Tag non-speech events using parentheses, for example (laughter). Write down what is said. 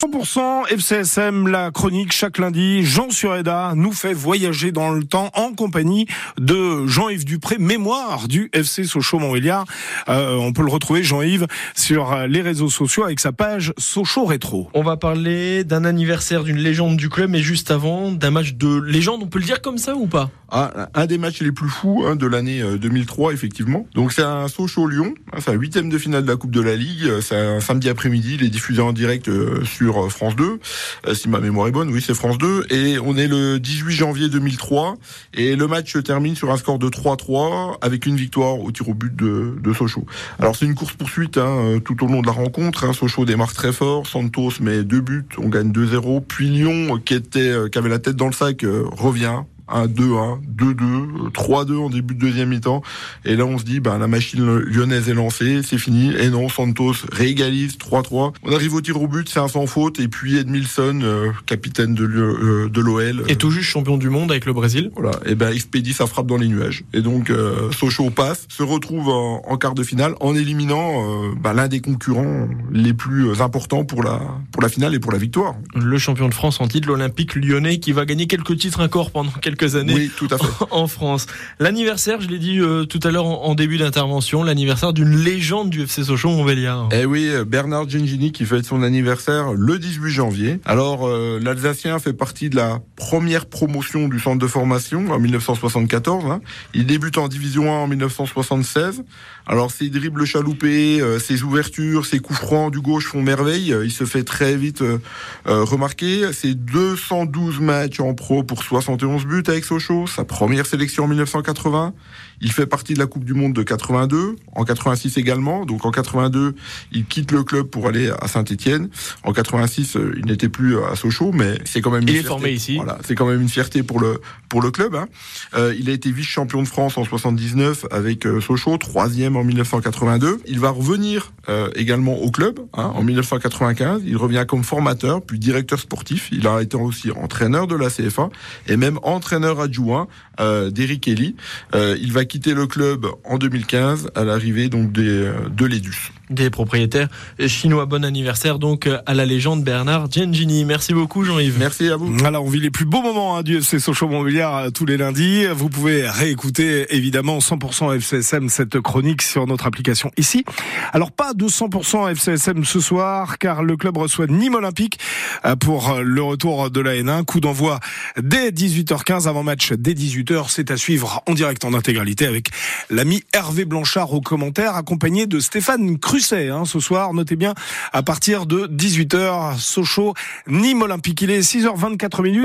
100% FCSM, la chronique chaque lundi. Jean Sureda nous fait voyager dans le temps en compagnie de Jean-Yves Dupré, mémoire du FC Sochaux-Montbéliard. Euh, on peut le retrouver, Jean-Yves, sur les réseaux sociaux avec sa page Sochaux Rétro. On va parler d'un anniversaire d'une légende du club, mais juste avant, d'un match de légende, on peut le dire comme ça ou pas? Ah, Un des matchs les plus fous hein, de l'année 2003, euh, effectivement. Donc c'est un Sochaux-Lyon, hein, c'est un huitième de finale de la Coupe de la Ligue, c'est un samedi après-midi, il est diffusé en direct euh, euh, France 2, euh, si ma mémoire est bonne, oui c'est France 2, et on est le 18 janvier 2003, et le match termine sur un score de 3-3, avec une victoire au tir au but de, de Sochaux. Alors c'est une course-poursuite hein, euh, tout au long de la rencontre, hein. Sochaux démarre très fort, Santos met deux buts, on gagne 2-0, puis Lyon, qui, était, qui avait la tête dans le sac, revient, 1-2-1, 2-2, 3-2 en début de deuxième mi-temps. Et là, on se dit, ben, la machine lyonnaise est lancée, c'est fini. Et non, Santos réégalise 3-3. On arrive au tir au but, c'est un sans faute. Et puis Edmilson, euh, capitaine de euh, l'OL. Et tout juste champion du monde avec le Brésil. Voilà. Et ben, expédie sa frappe dans les nuages. Et donc, euh, Sochaux passe, se retrouve en, en quart de finale en éliminant euh, ben, l'un des concurrents les plus importants pour la, pour la finale et pour la victoire. Le champion de France en titre, l'Olympique lyonnais, qui va gagner quelques titres encore pendant quelques années oui, tout à fait. (laughs) en France. L'anniversaire, je l'ai dit euh, tout à l'heure en, début d'intervention, l'anniversaire d'une légende du FC Sochaux Montbéliard. Eh oui, euh, Bernard Gengini qui fête son anniversaire le 18 janvier. Alors euh, l'Alsacien fait partie de la première promotion du centre de formation en 1974. Hein. Il débute en division 1 en 1976. Alors ses dribbles chaloupés, ses ouvertures, ses coups francs du gauche font merveille. Il se fait très vite remarquer. Ses 212 matchs en pro pour 71 buts avec Sochaux, sa première sélection en 1980. Il fait partie de la Coupe du Monde de 82, en 86 également. Donc en 82, il quitte le club pour aller à Saint-Étienne. En 86, euh, il n'était plus à Sochaux, mais c'est quand même. Une il fierté. est formé ici. Voilà, c'est quand même une fierté pour le pour le club. Hein. Euh, il a été vice-champion de France en 79 avec euh, Sochaux, troisième en 1982. Il va revenir euh, également au club hein, en 1995. Il revient comme formateur, puis directeur sportif. Il a été aussi entraîneur de la CFA et même entraîneur adjoint euh, d'Eric Elly. Euh, il va quitter le club en 2015 à l'arrivée euh, de l'Edus. Des propriétaires chinois. Bon anniversaire donc à la légende Bernard Gengini. Merci beaucoup Jean-Yves. Merci à vous. Alors on vit les plus beaux moments hein, du FC Sochaux Montbéliard tous les lundis. Vous pouvez réécouter évidemment 100% FCSM cette chronique sur notre application ici. Alors pas de 100% FCSM ce soir car le club reçoit Nîmes Olympique pour le retour de la N1. Coup d'envoi dès 18h15 avant match dès 18h. C'est à suivre en direct en intégralité avec l'ami Hervé Blanchard au commentaire accompagné de Stéphane Hein, ce soir. Notez bien à partir de 18h Sochaux Nîmes Olympique. Il est 6h24 minutes.